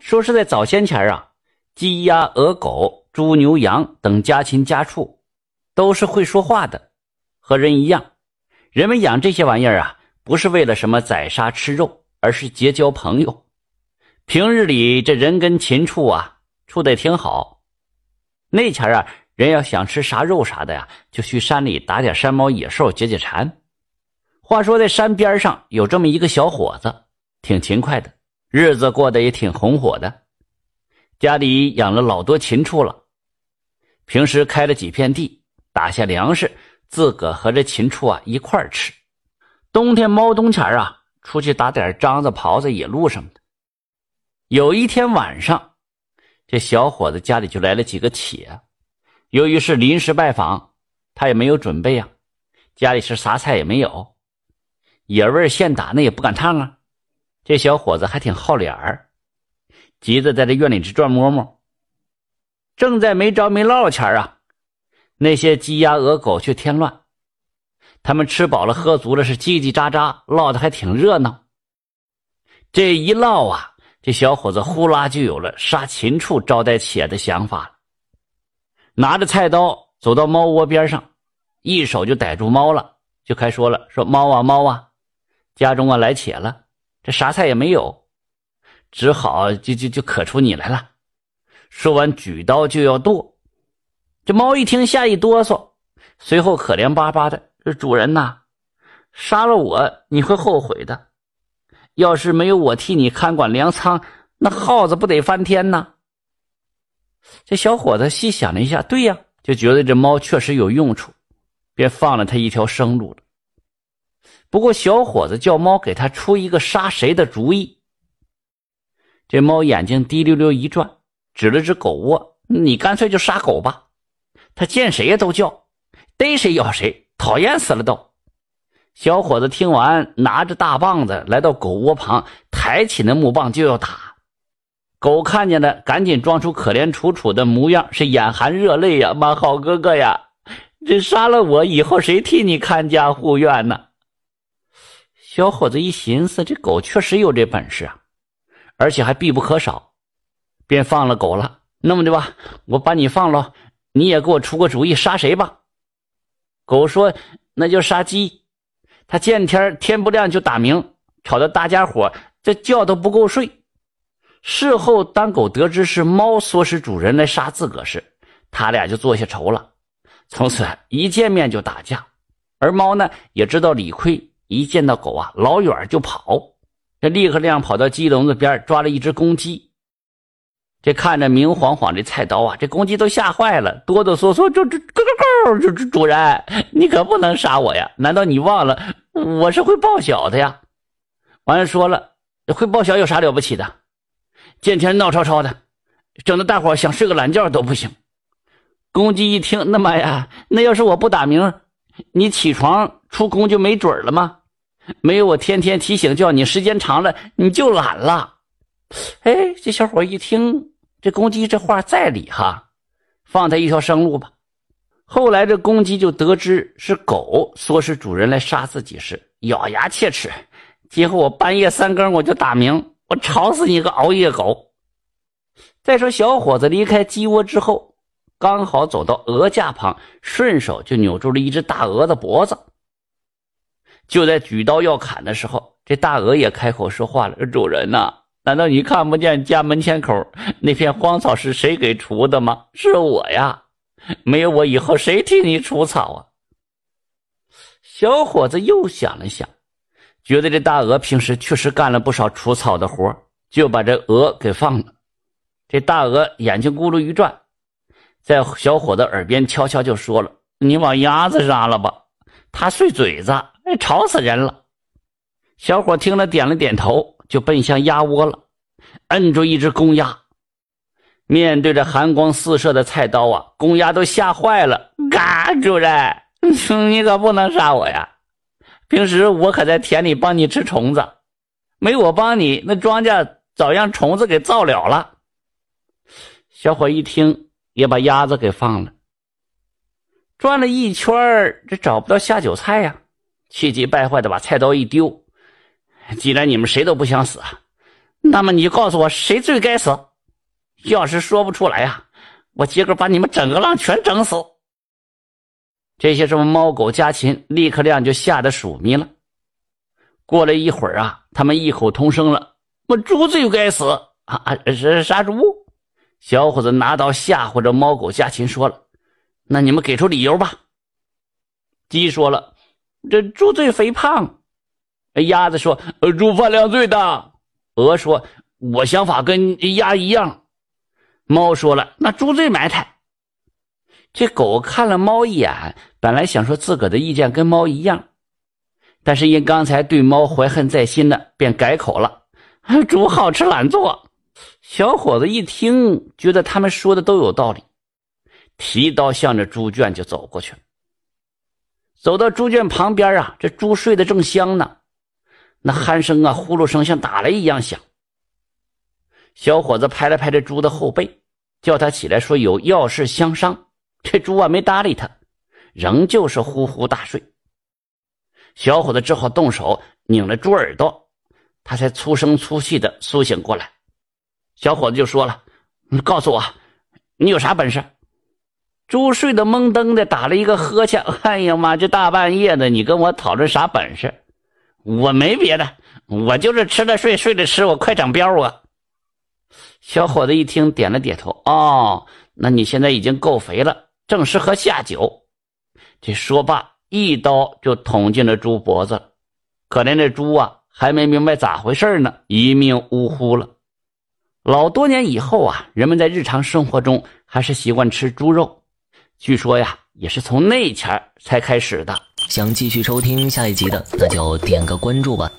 说是在早先前啊，鸡鸭鹅狗、猪牛羊等家禽家畜都是会说话的，和人一样。人们养这些玩意儿啊，不是为了什么宰杀吃肉，而是结交朋友。平日里这人跟禽畜啊处的挺好。那前啊，人要想吃啥肉啥的呀，就去山里打点山猫野兽解解馋。话说在山边上有这么一个小伙子，挺勤快的。日子过得也挺红火的，家里养了老多禽畜了，平时开了几片地，打下粮食，自个和这禽畜啊一块吃。冬天猫冬前啊，出去打点獐子、狍子、野鹿什么的。有一天晚上，这小伙子家里就来了几个铁，由于是临时拜访，他也没有准备啊，家里是啥菜也没有，野味现打那也不敢烫啊。这小伙子还挺好脸儿，急着在这院里直转摸摸。正在没着没落前啊，那些鸡鸭鹅狗却添乱。他们吃饱了喝足了，是叽叽喳喳唠的还挺热闹。这一唠啊，这小伙子呼啦就有了杀禽畜招待且的想法了。拿着菜刀走到猫窝边上，一手就逮住猫了，就开说了：“说猫啊猫啊，家中啊来且了。”这啥菜也没有，只好就就就可出你来了。说完，举刀就要剁。这猫一听，吓一哆嗦，随后可怜巴巴的：“这主人呐，杀了我你会后悔的。要是没有我替你看管粮仓，那耗子不得翻天呐？”这小伙子细想了一下，对呀，就觉得这猫确实有用处，便放了他一条生路了。不过，小伙子叫猫给他出一个杀谁的主意。这猫眼睛滴溜溜一转，指了指狗窝：“你干脆就杀狗吧。”他见谁呀都叫，逮谁咬谁，讨厌死了都。小伙子听完，拿着大棒子来到狗窝旁，抬起那木棒就要打。狗看见了，赶紧装出可怜楚楚的模样，是眼含热泪呀：“妈，好哥哥呀，这杀了我以后，谁替你看家护院呢？”小伙子一寻思，这狗确实有这本事啊，而且还必不可少，便放了狗了。那么的吧，我把你放了，你也给我出个主意，杀谁吧？狗说：“那就杀鸡。”他见天天不亮就打鸣，吵得大家伙这觉都不够睡。事后，当狗得知是猫唆使主人来杀自个时，他俩就做下仇了，从此一见面就打架。而猫呢，也知道理亏。一见到狗啊，老远就跑，这立刻亮跑到鸡笼子边抓了一只公鸡。这看着明晃晃的菜刀啊，这公鸡都吓坏了，哆哆嗦嗦就这咯咯咯，主主人，你可不能杀我呀！难道你忘了我是会报晓的呀？完了说了，会报晓有啥了不起的？见天闹吵吵的，整的大伙想睡个懒觉都不行。公鸡一听，那妈呀，那要是我不打鸣，你起床出宫就没准了吗？没有我天天提醒叫你，时间长了你就懒了。哎，这小伙一听这公鸡这话在理哈，放他一条生路吧。后来这公鸡就得知是狗唆使主人来杀自己时，咬牙切齿：今后我半夜三更我就打鸣，我吵死你个熬夜狗！再说小伙子离开鸡窝之后，刚好走到鹅架旁，顺手就扭住了一只大鹅的脖子。就在举刀要砍的时候，这大鹅也开口说话了：“主人呐，难道你看不见家门前口那片荒草是谁给除的吗？是我呀，没有我以后谁替你除草啊？”小伙子又想了想，觉得这大鹅平时确实干了不少除草的活，就把这鹅给放了。这大鹅眼睛咕噜一转，在小伙子耳边悄悄就说了：“你往鸭子杀了吧，它碎嘴子。”吵死人了！小伙听了，点了点头，就奔向鸭窝了，摁住一只公鸭。面对着寒光四射的菜刀啊，公鸭都吓坏了。嘎，主人，你可不能杀我呀！平时我可在田里帮你吃虫子，没我帮你，那庄稼早让虫子给造了了。小伙一听，也把鸭子给放了。转了一圈这找不到下酒菜呀。气急败坏的把菜刀一丢，既然你们谁都不想死，那么你就告诉我谁最该死？要是说不出来呀，我今个把你们整个浪全整死。这些什么猫狗家禽，立刻亮就吓得鼠迷了。过了一会儿啊，他们异口同声了：“我猪最该死啊！啊，是杀猪。”小伙子拿刀吓唬着猫狗家禽，说了：“那你们给出理由吧。”鸡说了：“这猪最肥胖。”鸭子说：“呃，猪饭量最大。”鹅说：“我想法跟鸭一样。”猫说了：“那猪最埋汰。”这狗看了猫一眼，本来想说自个的意见跟猫一样，但是因刚才对猫怀恨在心的，便改口了：“ 猪好吃懒做。”小伙子一听，觉得他们说的都有道理，提刀向着猪圈就走过去了。走到猪圈旁边啊，这猪睡得正香呢，那鼾声啊、呼噜声像打雷一样响。小伙子拍了拍这猪的后背，叫他起来，说有要事相商。这猪啊没搭理他，仍旧是呼呼大睡。小伙子只好动手拧了猪耳朵，他才粗声粗气的苏醒过来。小伙子就说了：“你告诉我，你有啥本事？”猪睡得懵登的，打了一个呵欠。哎呀妈，这大半夜的，你跟我讨论啥本事？我没别的，我就是吃了睡，睡了吃，我快长膘啊！小伙子一听，点了点头。哦，那你现在已经够肥了。正适合下酒。这说罢，一刀就捅进了猪脖子。可怜这猪啊，还没明白咋回事呢，一命呜呼了。老多年以后啊，人们在日常生活中还是习惯吃猪肉。据说呀，也是从那前才开始的。想继续收听下一集的，那就点个关注吧。